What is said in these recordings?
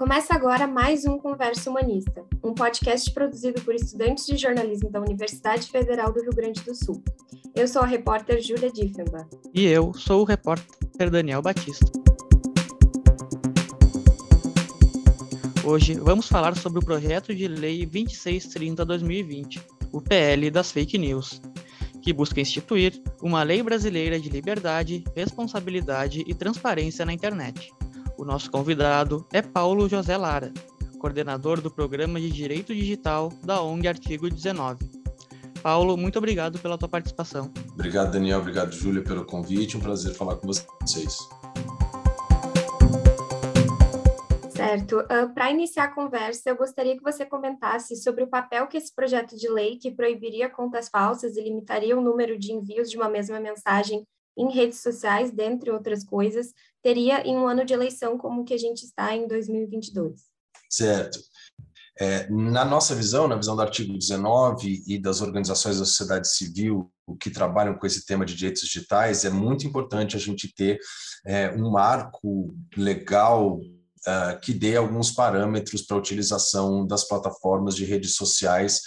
Começa agora mais um Conversa Humanista, um podcast produzido por estudantes de jornalismo da Universidade Federal do Rio Grande do Sul. Eu sou a repórter Júlia Diffenbach. E eu sou o repórter Daniel Batista. Hoje vamos falar sobre o projeto de lei 2630-2020, o PL das fake news, que busca instituir uma lei brasileira de liberdade, responsabilidade e transparência na internet. O nosso convidado é Paulo José Lara, coordenador do Programa de Direito Digital da ONG Artigo 19. Paulo, muito obrigado pela tua participação. Obrigado, Daniel. Obrigado, Júlia, pelo convite. Um prazer falar com vocês. Certo. Uh, ah, Para iniciar a conversa, eu gostaria que você comentasse sobre o papel que esse projeto de lei, que proibiria contas falsas e limitaria o número de envios de uma mesma mensagem em redes sociais, dentre outras coisas, teria em um ano de eleição como o que a gente está em 2022. Certo. É, na nossa visão, na visão do artigo 19 e das organizações da sociedade civil que trabalham com esse tema de direitos digitais, é muito importante a gente ter é, um marco legal uh, que dê alguns parâmetros para a utilização das plataformas de redes sociais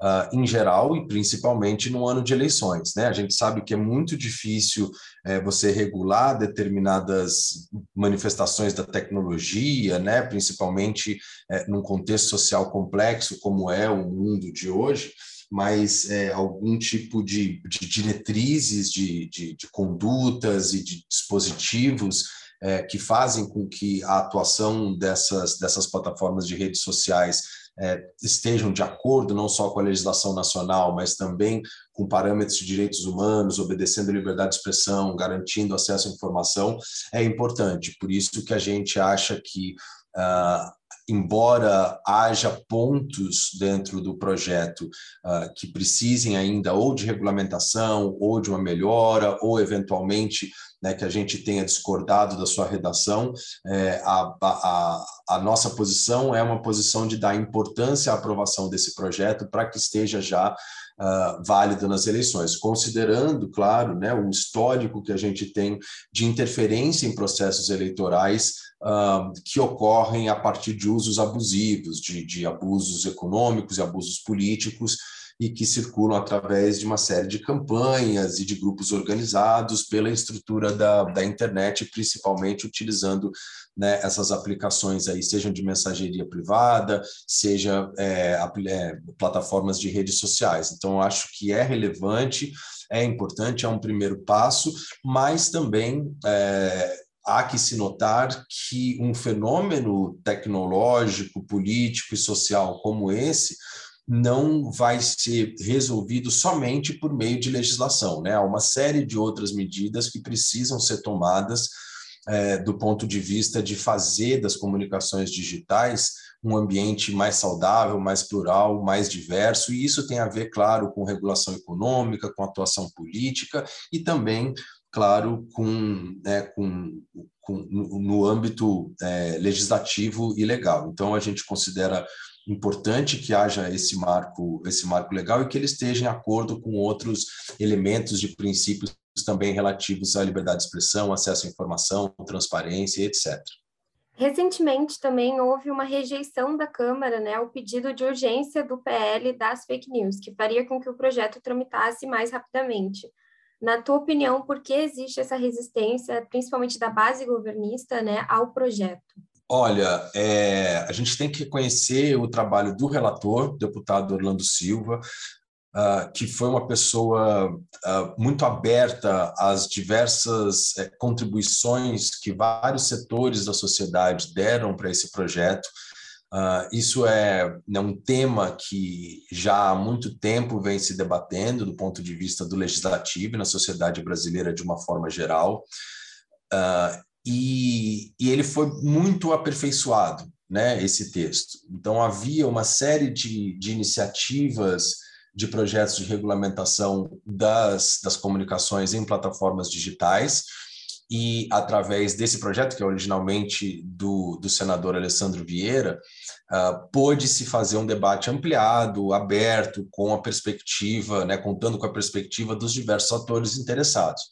uh, em geral e principalmente no ano de eleições. Né? A gente sabe que é muito difícil é, você regular determinadas manifestações da tecnologia, né? principalmente é, num contexto social complexo como é o mundo de hoje, mas é, algum tipo de, de diretrizes de, de, de, condutas e de dispositivos é, que fazem com que a atuação dessas, dessas plataformas de redes sociais é, estejam de acordo não só com a legislação nacional, mas também com parâmetros de direitos humanos, obedecendo a liberdade de expressão, garantindo acesso à informação, é importante. Por isso que a gente acha que uh, embora haja pontos dentro do projeto uh, que precisem ainda ou de regulamentação, ou de uma melhora, ou eventualmente né, que a gente tenha discordado da sua redação, é, a, a, a, nossa posição é uma posição de dar importância à aprovação desse projeto para que esteja já uh, válido nas eleições, considerando, claro, né, o histórico que a gente tem de interferência em processos eleitorais uh, que ocorrem a partir de usos abusivos, de, de abusos econômicos e abusos políticos, e que circulam através de uma série de campanhas e de grupos organizados pela estrutura da, da internet, principalmente utilizando né, essas aplicações aí, sejam de mensageria privada, seja é, é, plataformas de redes sociais. Então, acho que é relevante, é importante, é um primeiro passo, mas também é, há que se notar que um fenômeno tecnológico, político e social como esse não vai ser resolvido somente por meio de legislação. Né? Há uma série de outras medidas que precisam ser tomadas é, do ponto de vista de fazer das comunicações digitais um ambiente mais saudável, mais plural, mais diverso, e isso tem a ver, claro, com regulação econômica, com atuação política e também claro, com, né, com, com no âmbito é, legislativo e legal. Então, a gente considera importante que haja esse marco, esse marco legal e que ele esteja em acordo com outros elementos de princípios também relativos à liberdade de expressão, acesso à informação, transparência, etc. Recentemente também houve uma rejeição da Câmara né, ao pedido de urgência do PL das fake news, que faria com que o projeto tramitasse mais rapidamente. Na tua opinião, por que existe essa resistência, principalmente da base governista, né, ao projeto? Olha, é, a gente tem que conhecer o trabalho do relator, deputado Orlando Silva, uh, que foi uma pessoa uh, muito aberta às diversas uh, contribuições que vários setores da sociedade deram para esse projeto. Isso é né, um tema que já há muito tempo vem se debatendo do ponto de vista do legislativo e na sociedade brasileira de uma forma geral. Uh, e, e ele foi muito aperfeiçoado, né, esse texto. Então, havia uma série de, de iniciativas, de projetos de regulamentação das, das comunicações em plataformas digitais, e através desse projeto, que é originalmente do, do senador Alessandro Vieira, uh, pôde-se fazer um debate ampliado, aberto, com a perspectiva, né, contando com a perspectiva dos diversos atores interessados.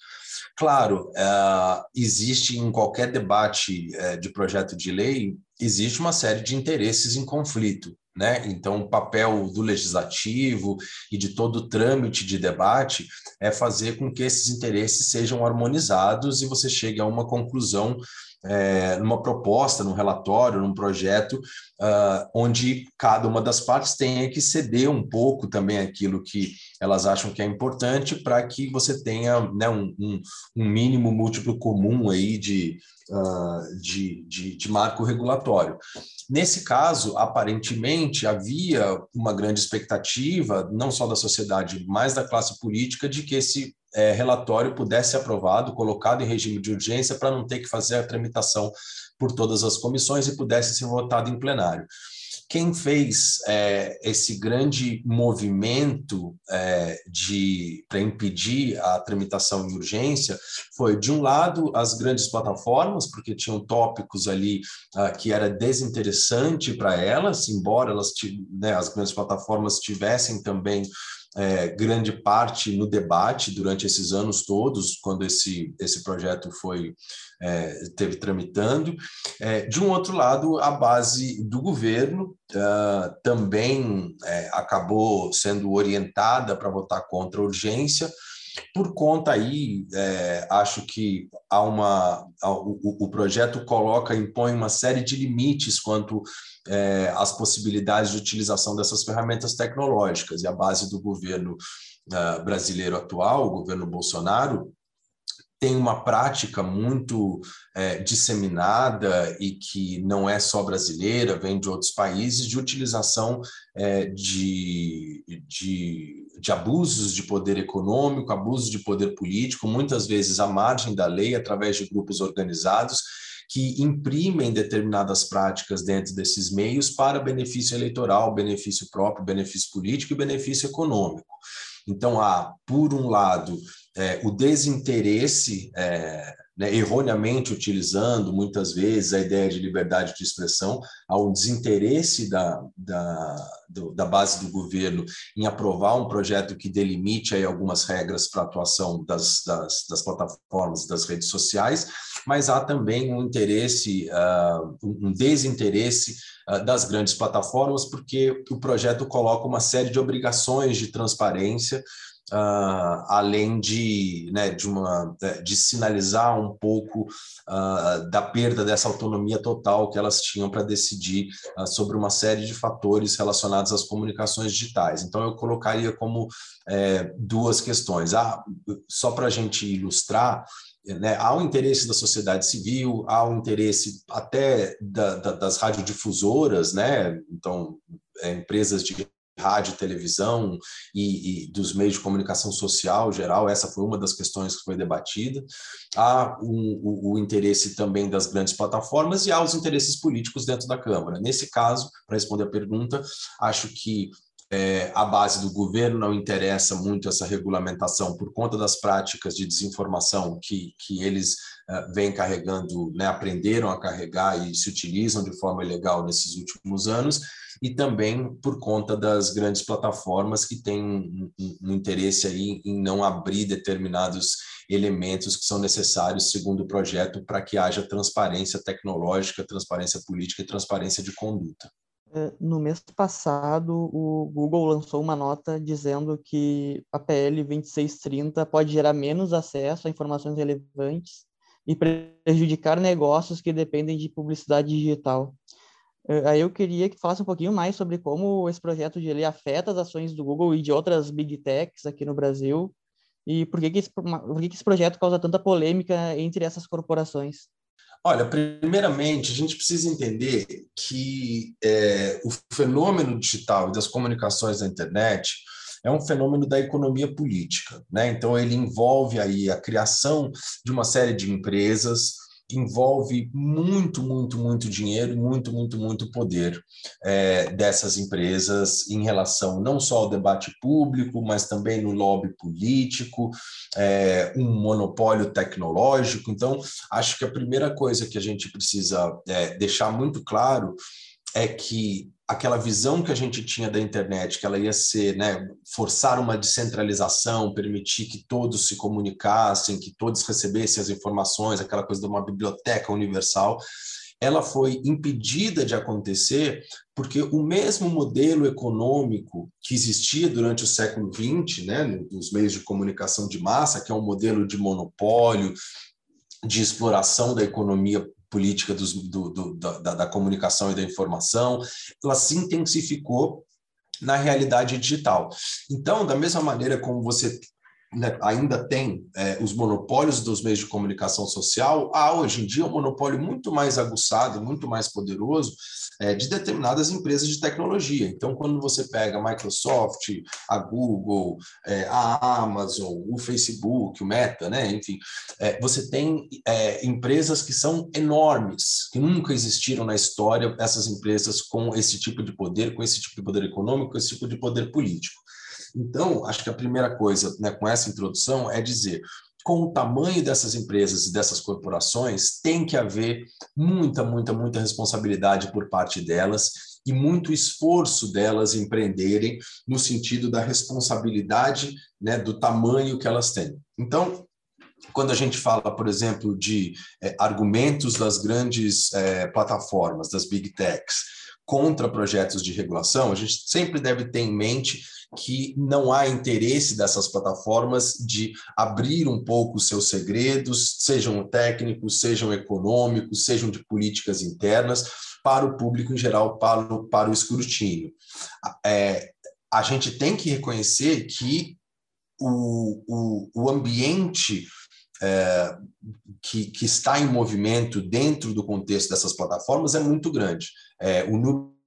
Claro, uh, existe em qualquer debate uh, de projeto de lei, existe uma série de interesses em conflito. Né? Então, o papel do legislativo e de todo o trâmite de debate é fazer com que esses interesses sejam harmonizados e você chegue a uma conclusão é, numa proposta, num relatório, num projeto, uh, onde cada uma das partes tenha que ceder um pouco também aquilo que elas acham que é importante para que você tenha né, um, um, um, mínimo múltiplo comum aí de, uh, de, de, de marco regulatório. Nesse caso, aparentemente, havia uma grande expectativa, não só da sociedade, mas da classe política, de que esse é, relatório pudesse ser aprovado, colocado em regime de urgência, para não ter que fazer a tramitação por todas as comissões e pudesse ser votado em plenário. Quem fez é, esse grande movimento é, de para impedir a tramitação em urgência foi, de um lado, as grandes plataformas, porque tinham tópicos ali ah, que era desinteressante para elas, embora elas, né, as grandes plataformas tivessem também é, grande parte no debate durante esses anos todos, quando esse, esse projeto foi é, teve tramitando. É, de um outro lado, a base do governo uh, também é, acabou sendo orientada para votar contra a urgência, por conta aí, é, acho que há uma, o, o, projeto coloca, impõe uma série de limites quanto é, às possibilidades de utilização dessas ferramentas tecnológicas. E a base do governo uh, brasileiro atual, o governo Bolsonaro, tem uma prática muito é, disseminada e que não é só brasileira, vem de outros países, de utilização é, de, de, de abusos de poder econômico, abusos de poder político, muitas vezes à margem da lei, através de grupos organizados, que imprimem determinadas práticas dentro desses meios para benefício eleitoral, benefício próprio, benefício político e benefício econômico. Então, há, por um lado, é, o desinteresse, é, né, erroneamente utilizando muitas vezes a ideia de liberdade de expressão, há um desinteresse da, da, do, da base do governo em aprovar um projeto que delimite aí algumas regras para a atuação das, das, das, plataformas, das redes sociais, mas há também um interesse, uh, um desinteresse uh, das grandes plataformas, porque o projeto coloca uma série de obrigações de transparência Uh, além de, né, de, uma, de sinalizar um pouco uh, da perda dessa autonomia total que elas tinham para decidir uh, sobre uma série de fatores relacionados às comunicações digitais. Então, eu colocaria como é, duas questões. Ah, só para a gente ilustrar, né, há um interesse da sociedade civil, há um interesse até da, da, das radiodifusoras, né? então, é, empresas de rádio, televisão e, e, dos meios de comunicação social geral, essa foi uma das questões que foi debatida. Há o, o, interesse também das grandes plataformas e há os interesses políticos dentro da Câmara. Nesse caso, para responder a pergunta, acho que é, a base do governo não interessa muito essa regulamentação por conta das práticas de desinformação que, que eles uh, vêm carregando, né, aprenderam a carregar e se utilizam de forma ilegal nesses últimos anos, e também por conta das grandes plataformas que têm um, um, interesse aí em não abrir determinados elementos que são necessários, segundo o projeto, para que haja transparência tecnológica, transparência política e transparência de conduta. No mês passado, o Google lançou uma nota dizendo que a PL 2630 pode gerar menos acesso a informações relevantes e prejudicar negócios que dependem de publicidade digital. Eh, aí eu queria que falasse um pouquinho mais sobre como esse projeto de lei afeta as ações do Google e de outras big techs aqui no Brasil e por que, que, esse, por que, que esse projeto causa tanta polêmica entre essas corporações. Olha, primeiramente, a gente precisa entender que é, o fenômeno digital e das comunicações na internet é um fenômeno da economia política, né? Então ele envolve aí a criação de uma série de empresas, envolve muito, muito, muito dinheiro, muito, muito, muito poder é, dessas empresas em relação não só ao debate público, mas também no lobby político, é, um monopólio tecnológico. Então, acho que a primeira coisa que a gente precisa é, deixar muito claro é que aquela visão que a gente tinha da internet, que ela ia ser, né, forçar uma descentralização, permitir que todos se comunicassem, que todos recebessem as informações, aquela coisa de uma biblioteca universal, ela foi impedida de acontecer porque o mesmo modelo econômico que existia durante o século XX, né, nos meios de comunicação de massa, que é um modelo de monopólio, de exploração da economia política dos, do, do, da, da comunicação e da informação, ela se intensificou na realidade digital. Então, da mesma maneira como você né, ainda tem é, os monopólios dos meios de comunicação social, há hoje em dia um monopólio muito mais aguçado, muito mais poderoso é, de determinadas empresas de tecnologia. Então, quando você pega a Microsoft, a Google, é, a Amazon, o Facebook, o Meta, né, enfim, é, você tem é, empresas que são enormes, que nunca existiram na história, essas empresas com esse tipo de poder, com esse tipo de poder econômico, com esse tipo de poder político. Então, acho que a primeira coisa né, com essa introdução é dizer com o tamanho dessas empresas e dessas corporações, tem que haver muita, muita, muita responsabilidade por parte delas e muito esforço delas empreenderem no sentido da responsabilidade né, do tamanho que elas têm. Então, quando a gente fala, por exemplo, de é, argumentos das grandes é, plataformas, das big techs, contra projetos de regulação, a gente sempre deve ter em mente que não há interesse dessas plataformas de abrir um pouco os seus segredos, sejam técnicos, sejam econômicos, sejam de políticas internas, para o público em geral, para o, para o escrutínio. É, a gente tem que reconhecer que o, o, o ambiente é, que, que, está em movimento dentro do contexto dessas plataformas é muito grande. É, o número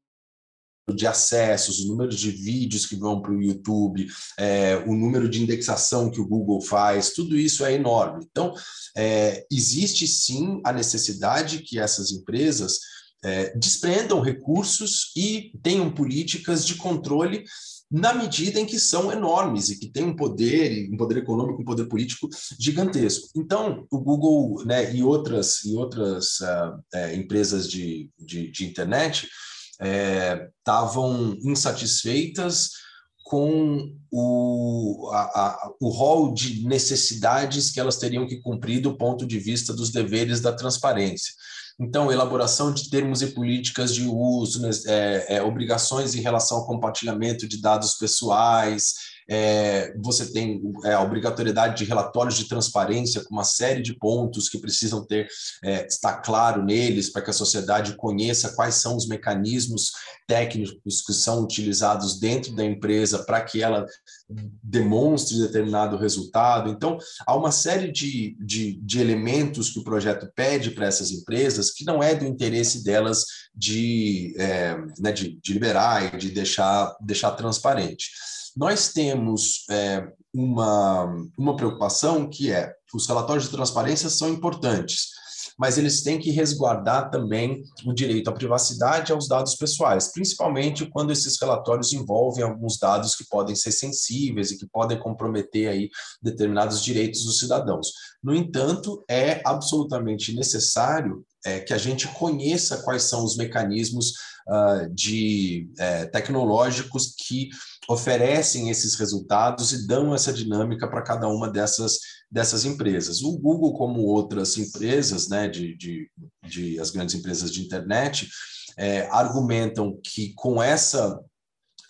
de acessos, o número de vídeos que vão para o YouTube, é, o número de indexação que o Google faz, tudo isso é enorme. Então, é, existe sim a necessidade que essas empresas é, desprendam recursos e tenham políticas de controle na medida em que são enormes e que têm um poder, um poder econômico, um poder político gigantesco. Então, o Google né, e outras, e outras uh, uh, empresas de, de, de internet estavam é, insatisfeitas com o, a, a, o rol de necessidades que elas teriam que cumprir do ponto de vista dos deveres da transparência. Então, elaboração de termos e políticas de uso, né, é, é, obrigações em relação ao compartilhamento de dados pessoais, é, você tem é, a obrigatoriedade de relatórios de transparência com uma série de pontos que precisam ter é, estar claro neles para que a sociedade conheça quais são os mecanismos técnicos que são utilizados dentro da empresa para que ela demonstre determinado resultado. Então, há uma série de, de, de elementos que o projeto pede para essas empresas que não é do interesse delas de, é, né, de, de liberar e de deixar, deixar transparente. Nós temos é, uma, uma preocupação que é os relatórios de transparência são importantes, mas eles têm que resguardar também o direito à privacidade e aos dados pessoais, principalmente quando esses relatórios envolvem alguns dados que podem ser sensíveis e que podem comprometer aí determinados direitos dos cidadãos. No entanto, é absolutamente necessário é, que a gente conheça quais são os mecanismos uh, de é, tecnológicos que oferecem esses resultados e dão essa dinâmica para cada uma dessas, dessas empresas. O Google, como outras empresas, né, de, de, de as grandes empresas de internet, é, argumentam que com essa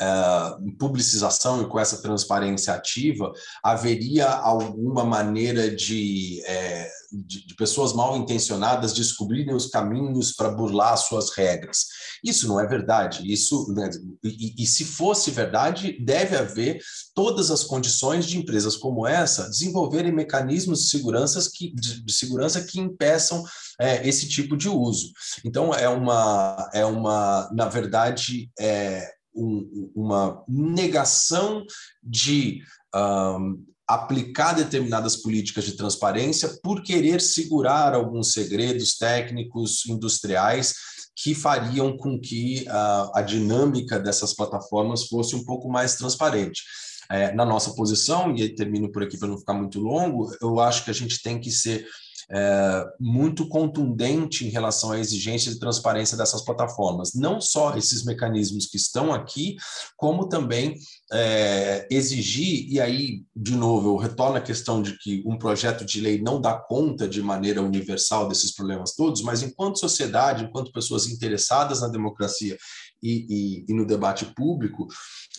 uh, publicização e com essa transparência ativa, haveria alguma maneira de, é, de, de, pessoas mal intencionadas descobrirem os caminhos para burlar suas regras. Isso não é verdade. Isso, né, e, e se fosse verdade, deve haver todas as condições de empresas como essa desenvolverem mecanismos de segurança que, de, de segurança que impeçam é, esse tipo de uso. Então, é uma, é uma na verdade, é, um, uma negação de um, aplicar determinadas políticas de transparência por querer segurar alguns segredos técnicos industriais que fariam com que a, a dinâmica dessas plataformas fosse um pouco mais transparente. É, na nossa posição, e aí termino por aqui para não ficar muito longo, eu acho que a gente tem que ser é, muito contundente em relação à exigência de transparência dessas plataformas. Não só esses mecanismos que estão aqui, como também é, exigir, e aí, de novo, eu retorno à questão de que um projeto de lei não dá conta de maneira universal desses problemas todos, mas enquanto sociedade, enquanto pessoas interessadas na democracia e, e, e no debate público,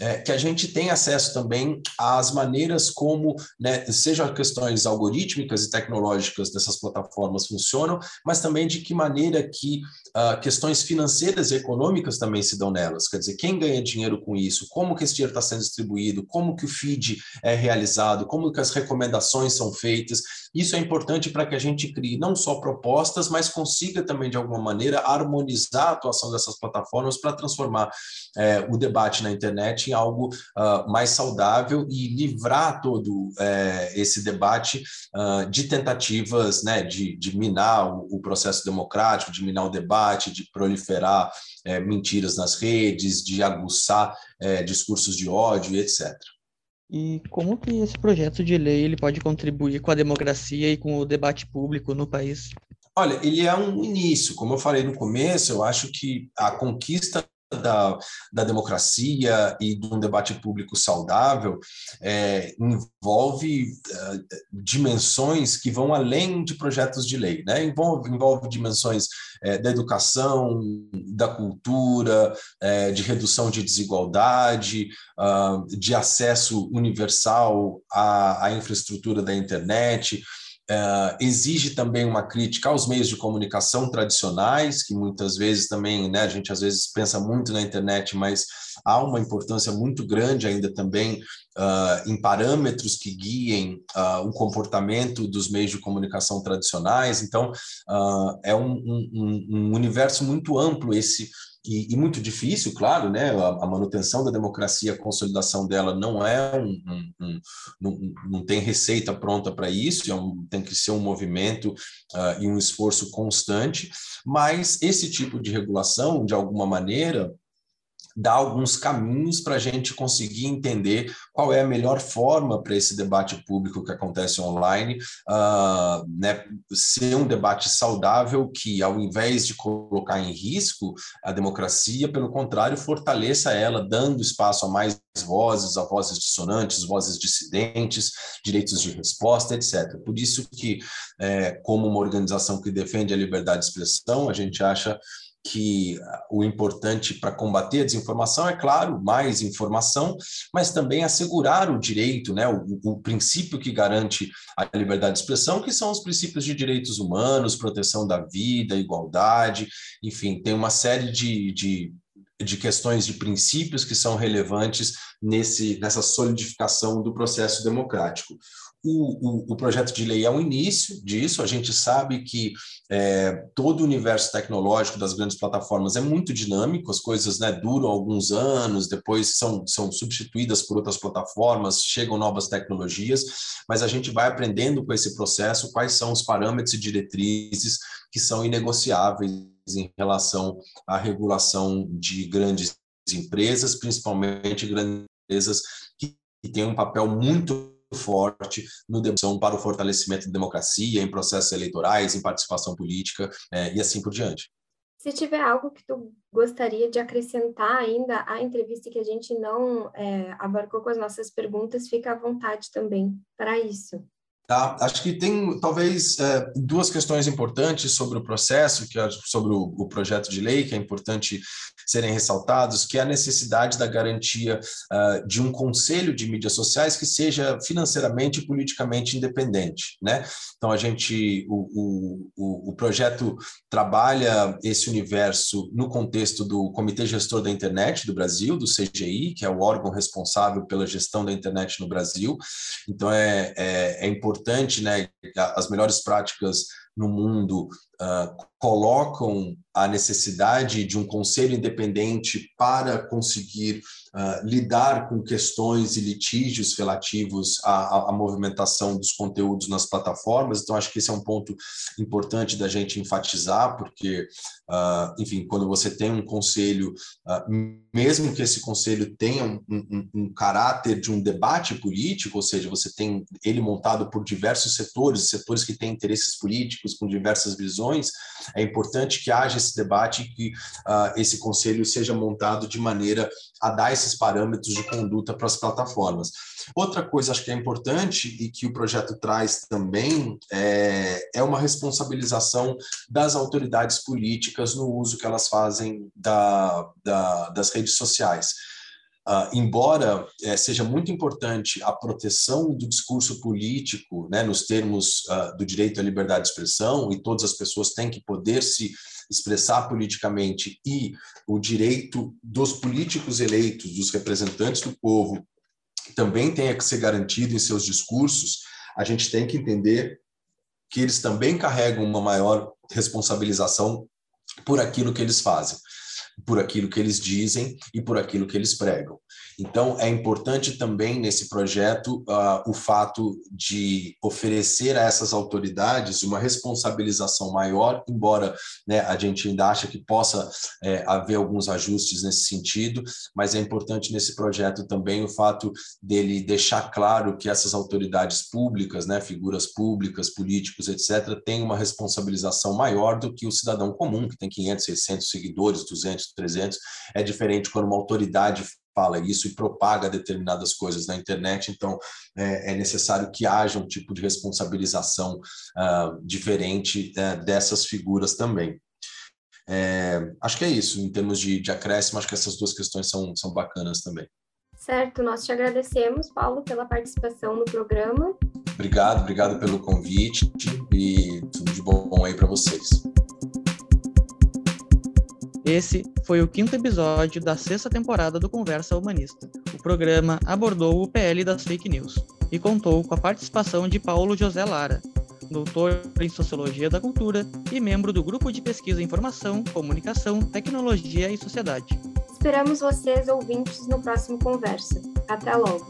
é, que a gente tem acesso também às maneiras como, né, sejam questões algorítmicas e tecnológicas dessas plataformas funcionam, mas também de que maneira que uh, questões financeiras e econômicas também se dão nelas. Quer dizer, quem ganha dinheiro com isso, como que esse dinheiro está sendo distribuído, como que o feed é realizado, como que as recomendações são feitas. Isso é importante para que a gente crie não só propostas, mas consiga também, de alguma maneira, harmonizar a atuação dessas plataformas para transformar é, o debate na internet em algo uh, mais saudável e livrar todo é, esse debate uh, de tentativas né, de, de minar o, o, processo democrático, de minar o debate, de proliferar é, mentiras nas redes, de aguçar é, discursos de ódio, etc. E como que esse projeto de lei ele pode contribuir com a democracia e com o debate público no país? Olha, ele é um início. Como eu falei no começo, eu acho que a conquista da, da democracia e de um debate público saudável é, envolve uh, dimensões que vão além de projetos de lei, né? envolve, envolve dimensões é, da educação, da cultura, é, de redução de desigualdade, uh, de acesso universal à, à infraestrutura da internet, Uh, exige também uma crítica aos meios de comunicação tradicionais, que muitas vezes também, né, a gente às vezes pensa muito na internet, mas há uma importância muito grande ainda também uh, em parâmetros que guiem uh, o comportamento dos meios de comunicação tradicionais. Então, é um, um, um universo muito amplo esse e, e, muito difícil, claro, né? A, a, manutenção da democracia, a consolidação dela não é um, um, um não, não, tem receita pronta para isso, é um, tem que ser um movimento uh, e um esforço constante, mas esse tipo de regulação, de alguma maneira, dá alguns caminhos para a gente conseguir entender qual é a melhor forma para esse debate público que acontece online, uh, né, ser um debate saudável que, ao invés de colocar em risco a democracia, pelo contrário, fortaleça ela, dando espaço a mais vozes, a vozes dissonantes, vozes dissidentes, direitos de resposta, etc. Por isso que, é, como uma organização que defende a liberdade de expressão, a gente acha que o importante para combater a desinformação é, claro, mais informação, mas também assegurar o direito, né, o, o, princípio que garante a liberdade de expressão, que são os princípios de direitos humanos, proteção da vida, igualdade, enfim, tem uma série de, de, de questões de princípios que são relevantes nesse, nessa solidificação do processo democrático. O, o, o, projeto de lei é o início disso. A gente sabe que é, todo o universo tecnológico das grandes plataformas é muito dinâmico, as coisas né, duram alguns anos, depois são, são substituídas por outras plataformas, chegam novas tecnologias, mas a gente vai aprendendo com esse processo quais são os parâmetros e diretrizes que são inegociáveis em relação à regulação de grandes empresas, principalmente grandes empresas que têm um papel muito forte no demonstração para o fortalecimento da democracia, em processos eleitorais, em participação política é, e assim por diante. Se tiver algo que tu gostaria de acrescentar ainda à entrevista que a gente não é, abarcou com as nossas perguntas, fica à vontade também para isso. Tá? Acho que tem talvez é, duas questões importantes sobre o processo, que é sobre o, projeto de lei, que é importante serem ressaltados, que é a necessidade da garantia uh, de um conselho de mídias sociais que seja financeiramente e politicamente independente. Né? Então, a gente, o, o, o projeto trabalha esse universo no contexto do Comitê Gestor da Internet do Brasil, do CGI, que é o órgão responsável pela gestão da internet no Brasil. Então, é, é, é importante importante, né, as melhores práticas no mundo uh, colocam a necessidade de um conselho independente para conseguir uh, lidar com questões e litígios relativos à, à, movimentação dos conteúdos nas plataformas. Então, acho que esse é um ponto importante da gente enfatizar, porque, uh, enfim, quando você tem um conselho, uh, mesmo que esse conselho tenha um, um, um, caráter de um debate político, ou seja, você tem ele montado por diversos setores, setores que têm interesses políticos, com diversas visões, é importante que haja esse debate e que uh, esse conselho seja montado de maneira a dar esses parâmetros de conduta para as plataformas. Outra coisa acho que é importante e que o projeto traz também é, é uma responsabilização das autoridades políticas no uso que elas fazem da, da das redes sociais. Uh, embora é, seja muito importante a proteção do discurso político, né, nos termos uh, do direito à liberdade de expressão, e todas as pessoas têm que poder se expressar politicamente, e o direito dos políticos eleitos, dos representantes do povo, também tenha que ser garantido em seus discursos, a gente tem que entender que eles também carregam uma maior responsabilização por aquilo que eles fazem por aquilo que eles dizem e por aquilo que eles pregam. Então, é importante também nesse projeto uh, o fato de oferecer a essas autoridades uma responsabilização maior, embora né, a gente ainda acha que possa é, haver alguns ajustes nesse sentido, mas é importante nesse projeto também o fato dele deixar claro que essas autoridades públicas, né, figuras públicas, políticos, etc., têm uma responsabilização maior do que o cidadão comum, que tem 500, 600 seguidores, 200, 300. É diferente quando uma autoridade fala isso e propaga determinadas coisas na internet, então é, é necessário que haja um tipo de responsabilização uh, diferente uh, dessas figuras também. É, acho que é isso, em termos de, de acréscimo, acho que essas duas questões são, são bacanas também. Certo, nós te agradecemos, Paulo, pela participação no programa. Obrigado, obrigado pelo convite e tudo de bom aí para vocês. Esse foi o quinto episódio da sexta temporada do Conversa Humanista. O programa abordou o PL das fake news e contou com a participação de Paulo José Lara, doutor em Sociologia da Cultura e membro do Grupo de Pesquisa Informação, Comunicação, Tecnologia e Sociedade. Esperamos vocês, ouvintes, no próximo Conversa. Até logo!